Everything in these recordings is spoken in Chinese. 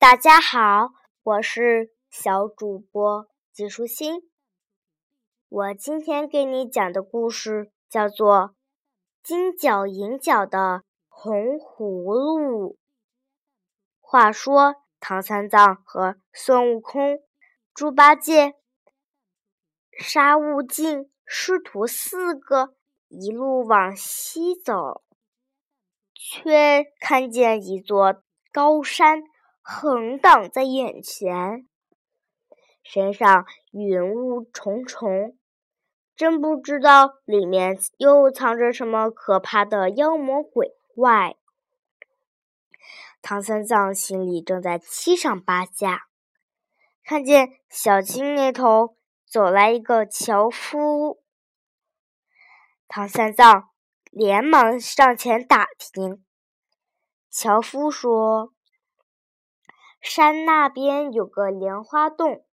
大家好，我是小主播季舒心。我今天给你讲的故事叫做《金角银角的红葫芦》。话说，唐三藏和孙悟空、猪八戒、沙悟净师徒四个一路往西走，却看见一座高山。横挡在眼前，身上云雾重重，真不知道里面又藏着什么可怕的妖魔鬼怪。唐三藏心里正在七上八下，看见小径那头走来一个樵夫，唐三藏连忙上前打听，樵夫说。山那边有个莲花洞，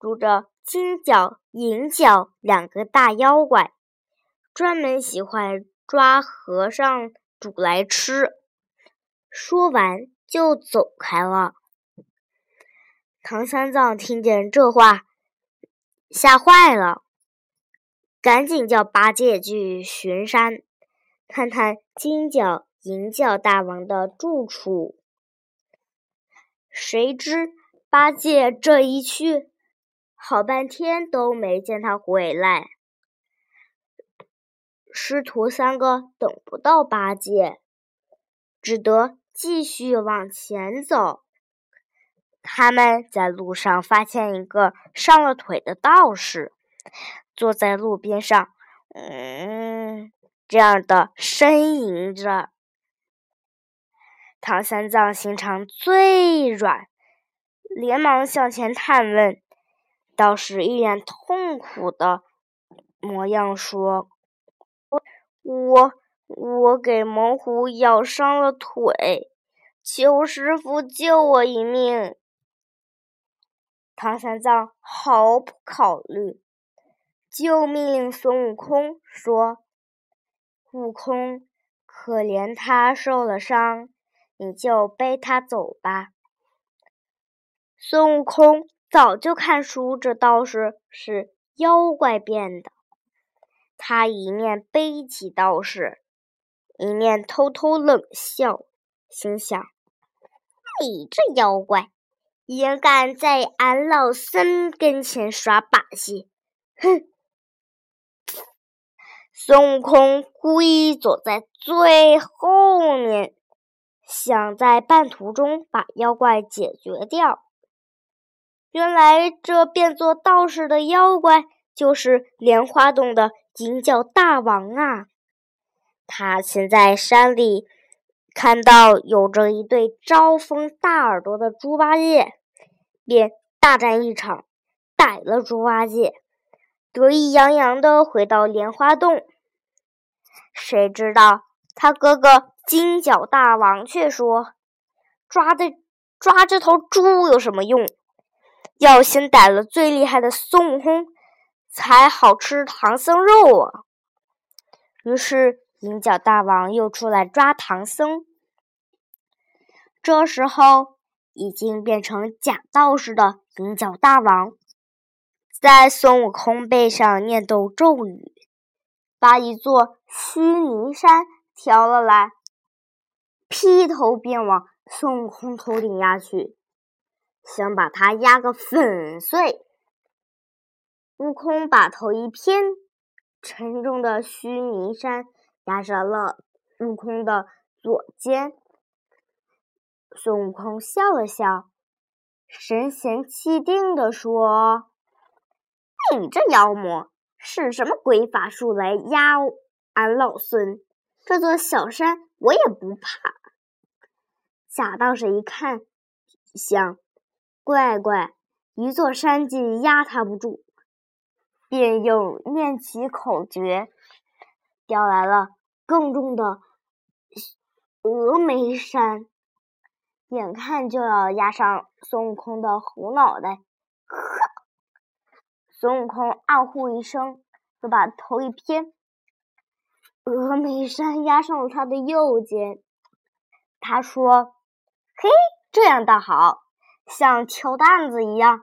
住着金角、银角两个大妖怪，专门喜欢抓和尚煮来吃。说完就走开了。唐三藏听见这话，吓坏了，赶紧叫八戒去巡山，看看金角、银角大王的住处。谁知八戒这一去，好半天都没见他回来。师徒三个等不到八戒，只得继续往前走。他们在路上发现一个伤了腿的道士，坐在路边上，嗯，这样的呻吟着。唐三藏心肠最软，连忙向前探问。道士一脸痛苦的模样说：“我我给猛虎咬伤了腿，求师傅救我一命。”唐三藏毫不考虑，就命令孙悟空说：“悟空，可怜他受了伤。”你就背他走吧。孙悟空早就看出这道士是妖怪变的，他一面背起道士，一面偷偷冷笑，心想：“你这妖怪，也敢在俺老孙跟前耍把戏！”哼！孙悟空故意走在最后面。想在半途中把妖怪解决掉。原来这变作道士的妖怪就是莲花洞的银角大王啊！他先在山里看到有着一对招风大耳朵的猪八戒，便大战一场，逮了猪八戒，得意洋洋地回到莲花洞。谁知道他哥哥？金角大王却说：“抓的抓这头猪有什么用？要先逮了最厉害的孙悟空，才好吃唐僧肉啊！”于是银角大王又出来抓唐僧。这时候已经变成假道士的银角大王，在孙悟空背上念动咒语，把一座须弥山挑了来。劈头便往孙悟空头顶压去，想把他压个粉碎。悟空把头一偏，沉重的须弥山压上了悟空的左肩。孙悟空笑了笑，神闲气定地说：“你这妖魔，使什么鬼法术来压俺老孙？这座小山……”我也不怕。假道士一看，想，怪怪，一座山竟压他不住，便又念起口诀，调来了更重的峨眉山，眼看就要压上孙悟空的猴脑袋。孙悟空暗呼一声，就把头一偏。峨眉山压上了他的右肩，他说：“嘿，这样倒好，像挑担子一样，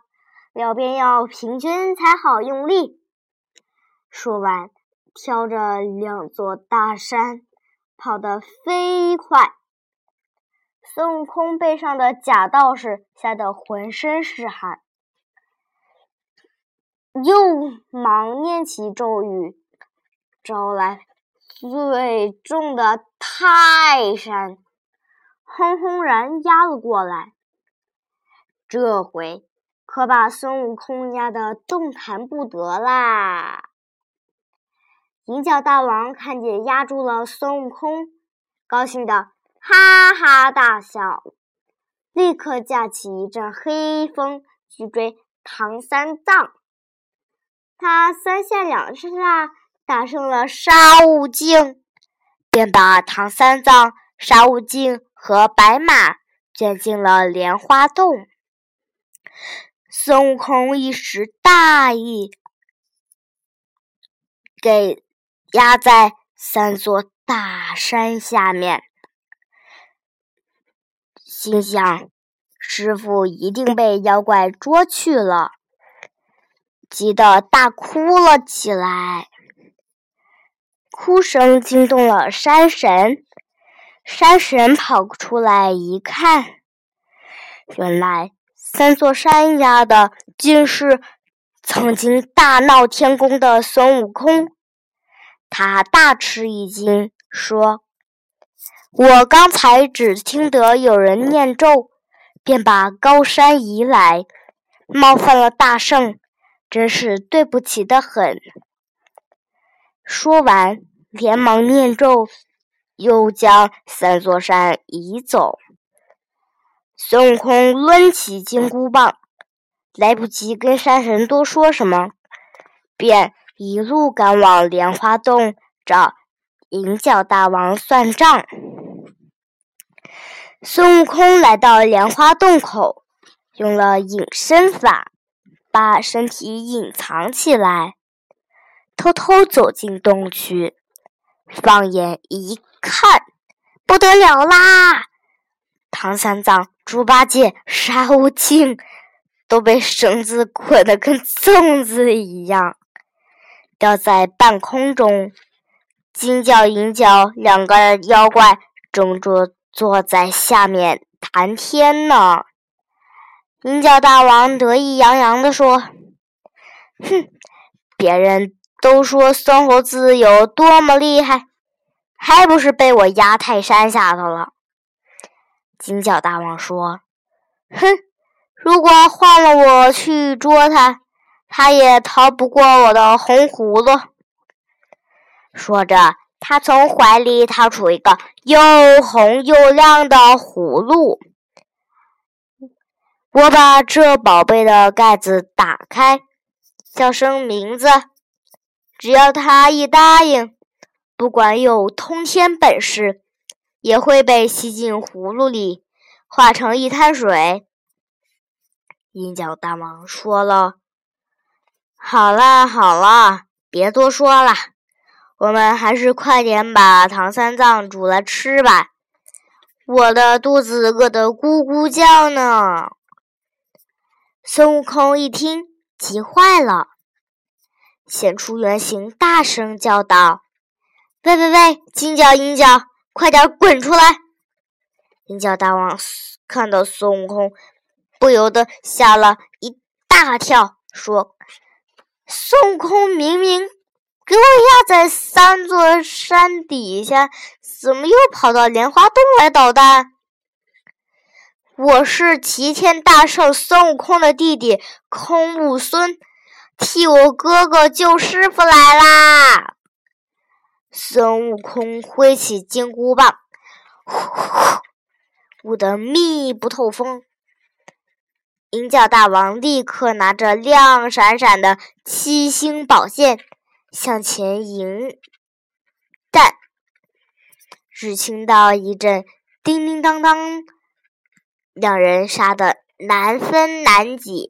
两边要平均才好用力。说完，挑着两座大山，跑得飞快。孙悟空背上的假道士吓得浑身是汗，又忙念起咒语，招来最重的泰山，轰轰然压了过来。这回可把孙悟空压得动弹不得啦！银角大王看见压住了孙悟空，高兴的。哈哈大笑，立刻架起一阵黑风去追唐三藏。他三下两下打胜了沙悟净，便把唐三藏、沙悟净和白马卷进了莲花洞。孙悟空一时大意，给压在三座大山下面。心想，师傅一定被妖怪捉去了，急得大哭了起来。哭声惊动了山神，山神跑出来一看，原来三座山压的竟是曾经大闹天宫的孙悟空。他大吃一惊，说。我刚才只听得有人念咒，便把高山移来，冒犯了大圣，真是对不起的很。说完，连忙念咒，又将三座山移走。孙悟空抡起金箍棒，来不及跟山神多说什么，便一路赶往莲花洞找银角大王算账。孙悟空来到莲花洞口，用了隐身法，把身体隐藏起来，偷偷走进洞去。放眼一看，不得了啦！唐三藏、猪八戒、沙悟净都被绳子捆得跟粽子一样，吊在半空中。金角、银角两个妖怪正着。坐在下面谈天呢，银角大王得意洋洋地说：“哼，别人都说孙猴子有多么厉害，还不是被我压泰山下头了。”金角大王说：“哼，如果换了我去捉他，他也逃不过我的红葫芦。”说着。他从怀里掏出一个又红又亮的葫芦，我把这宝贝的盖子打开，叫声名字，只要他一答应，不管有通天本事，也会被吸进葫芦里，化成一滩水。银角大王说了：“好了好了，别多说了。”我们还是快点把唐三藏煮来吃吧，我的肚子饿得咕咕叫呢。孙悟空一听，急坏了，现出原形，大声叫道：“喂喂喂，金角银角，快点滚出来！”银角大王看到孙悟空，不由得吓了一大跳，说：“孙悟空明明……”给我压在三座山底下，怎么又跑到莲花洞来捣蛋？我是齐天大圣孙悟空的弟弟空悟孙，替我哥哥救师傅来啦！孙悟空挥起金箍棒，呼呼，舞得密不透风。银角大王立刻拿着亮闪闪的七星宝剑。向前迎战，只听到一阵叮叮当当，两人杀得难分难解。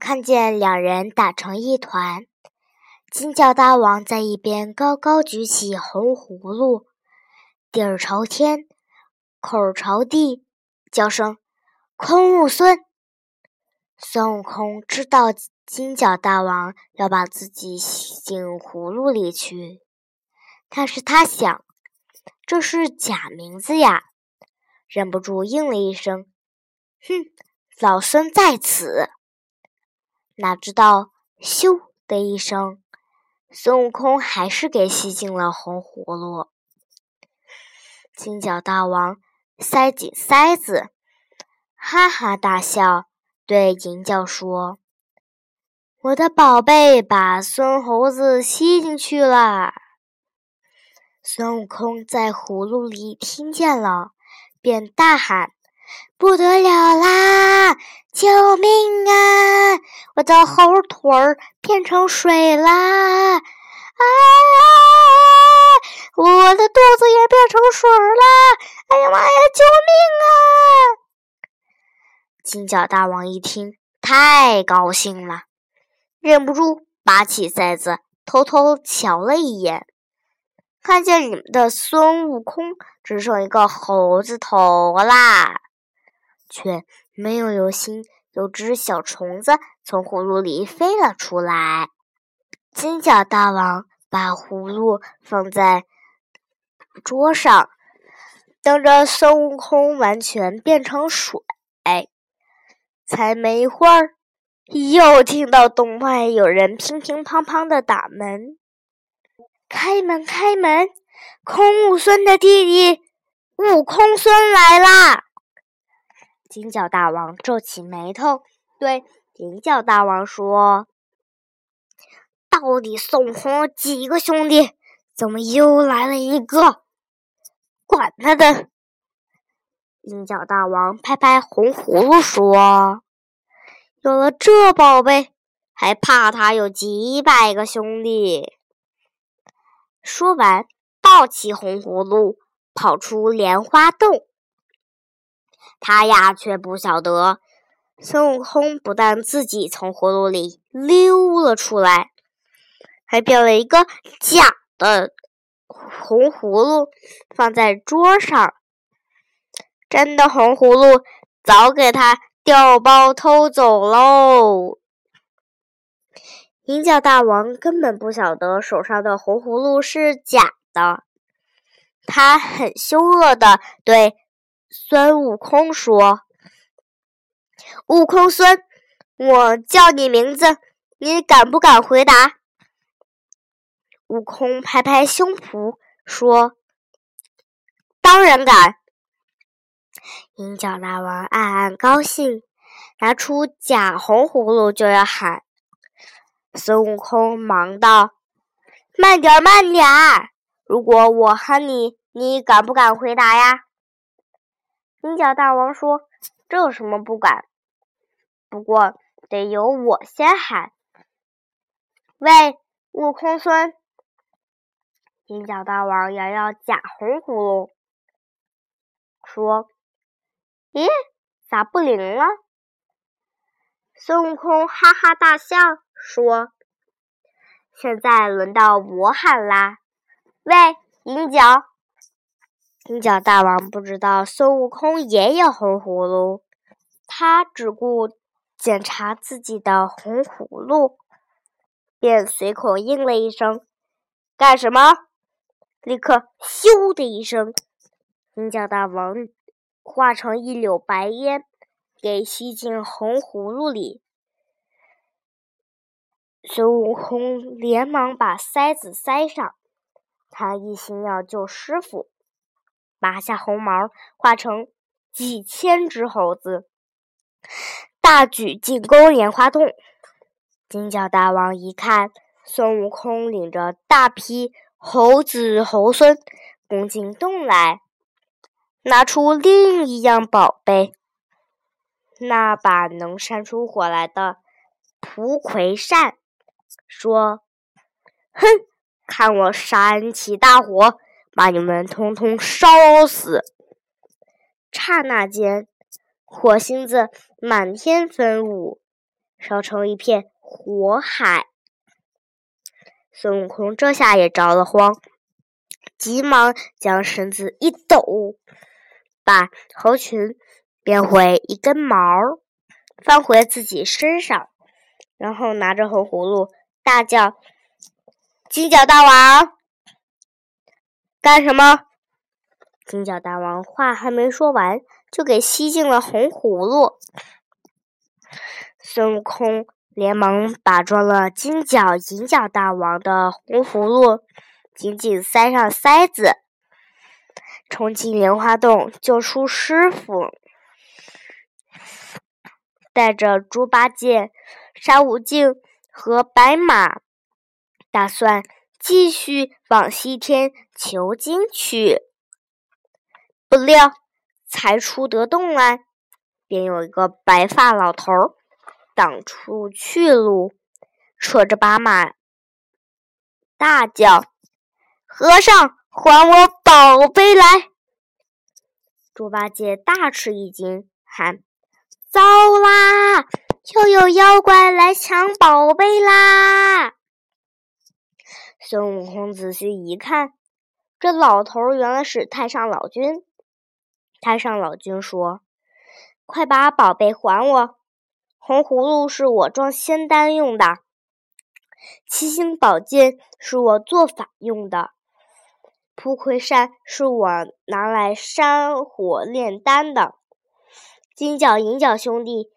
看见两人打成一团，金角大王在一边高高举起红葫芦，底儿朝天，口朝地，叫声：“空悟孙。孙悟空知道金角大王要把自己吸进葫芦里去，但是他想，这是假名字呀，忍不住应了一声：“哼，老孙在此。”哪知道，咻的一声，孙悟空还是给吸进了红葫芦。金角大王塞紧塞子，哈哈大笑。对银角说：“我的宝贝把孙猴子吸进去了。”孙悟空在葫芦里听见了，便大喊：“不得了啦！救命啊！我的猴腿儿变成水啦！啊！我的肚子也变成水啦！哎呀妈呀！救命啊！”金角大王一听，太高兴了，忍不住拔起塞子，偷偷瞧了一眼，看见你们的孙悟空只剩一个猴子头啦，却没有留心有只小虫子从葫芦里飞了出来。金角大王把葫芦放在桌上，等着孙悟空完全变成水。才没一会儿，又听到洞外有人乒乒乓乓的打门。开门，开门！空悟孙的弟弟悟空孙来啦！金角大王皱起眉头，对银角大王说：“到底孙悟空几个兄弟？怎么又来了一个？管他的！”银角大王拍拍红葫芦说：“有了这宝贝，还怕他有几百个兄弟？”说完，抱起红葫芦，跑出莲花洞。他呀，却不晓得，孙悟空不但自己从葫芦里溜了出来，还变了一个假的红葫芦，放在桌上。真的红葫芦早给他调包偷走喽！银角大王根本不晓得手上的红葫芦是假的，他很凶恶的对孙悟空说：“悟空孙，我叫你名字，你敢不敢回答？”悟空拍拍胸脯说：“当然敢。”银角大王暗暗高兴，拿出假红葫芦就要喊。孙悟空忙道：“慢点儿，慢点儿！如果我喊你，你敢不敢回答呀？”银角大王说：“这有什么不敢？不过得由我先喊。”喂，悟空孙！银角大王摇摇假红葫芦，说。咦，咋不灵了？孙悟空哈哈大笑说：“现在轮到我喊啦！喂，银角！”金角大王不知道孙悟空也有红葫芦，他只顾检查自己的红葫芦，便随口应了一声：“干什么？”立刻“咻”的一声，金角大王。化成一绺白烟，给吸进红葫芦里。孙悟空连忙把塞子塞上，他一心要救师傅，拔下红毛，化成几千只猴子，大举进攻莲花洞。金角大王一看，孙悟空领着大批猴子猴孙攻进洞来。拿出另一样宝贝，那把能扇出火来的蒲葵扇，说：“哼，看我扇起大火，把你们通通烧死！”刹那间，火星子满天飞舞，烧成一片火海。孙悟空这下也着了慌，急忙将身子一抖。把猴群变回一根毛，放回自己身上，然后拿着红葫芦大叫：“金角大王，干什么？”金角大王话还没说完，就给吸进了红葫芦。孙悟空连忙把装了金角银角大王的红葫芦紧紧塞上塞子，冲进莲花洞救出师傅，带着猪八戒、沙悟净和白马，打算继续往西天求经去。不料才出得洞来，便有一个白发老头挡出去路，扯着把马大叫：“和尚，还我宝贝来！”猪八戒大吃一惊，喊：“糟啦！又有妖怪来抢宝贝啦！”孙悟空仔细一看，这老头原来是太上老君。太上老君说：“快把宝贝还我！红葫芦是我装仙丹用的，七星宝剑是我做法用的，蒲葵扇是我拿来山火炼丹的。金角银角兄弟，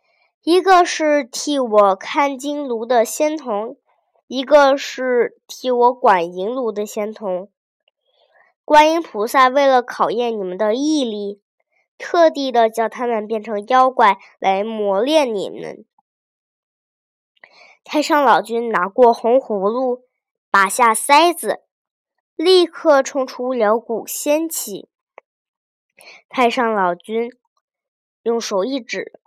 一个是替我看金炉的仙童，一个是替我管银炉的仙童。观音菩萨为了考验你们的毅力。”特地的叫他们变成妖怪来磨练你们。太上老君拿过红葫芦，拔下塞子，立刻冲出两股仙气。太上老君用手一指，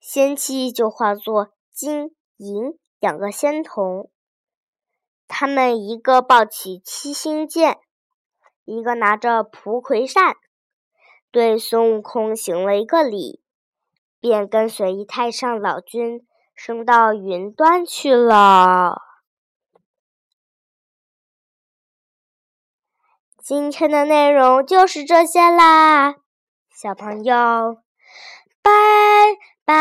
仙气就化作金银两个仙童。他们一个抱起七星剑，一个拿着蒲葵扇，对孙悟空行了一个礼，便跟随太上老君升到云端去了。今天的内容就是这些啦，小朋友，拜拜。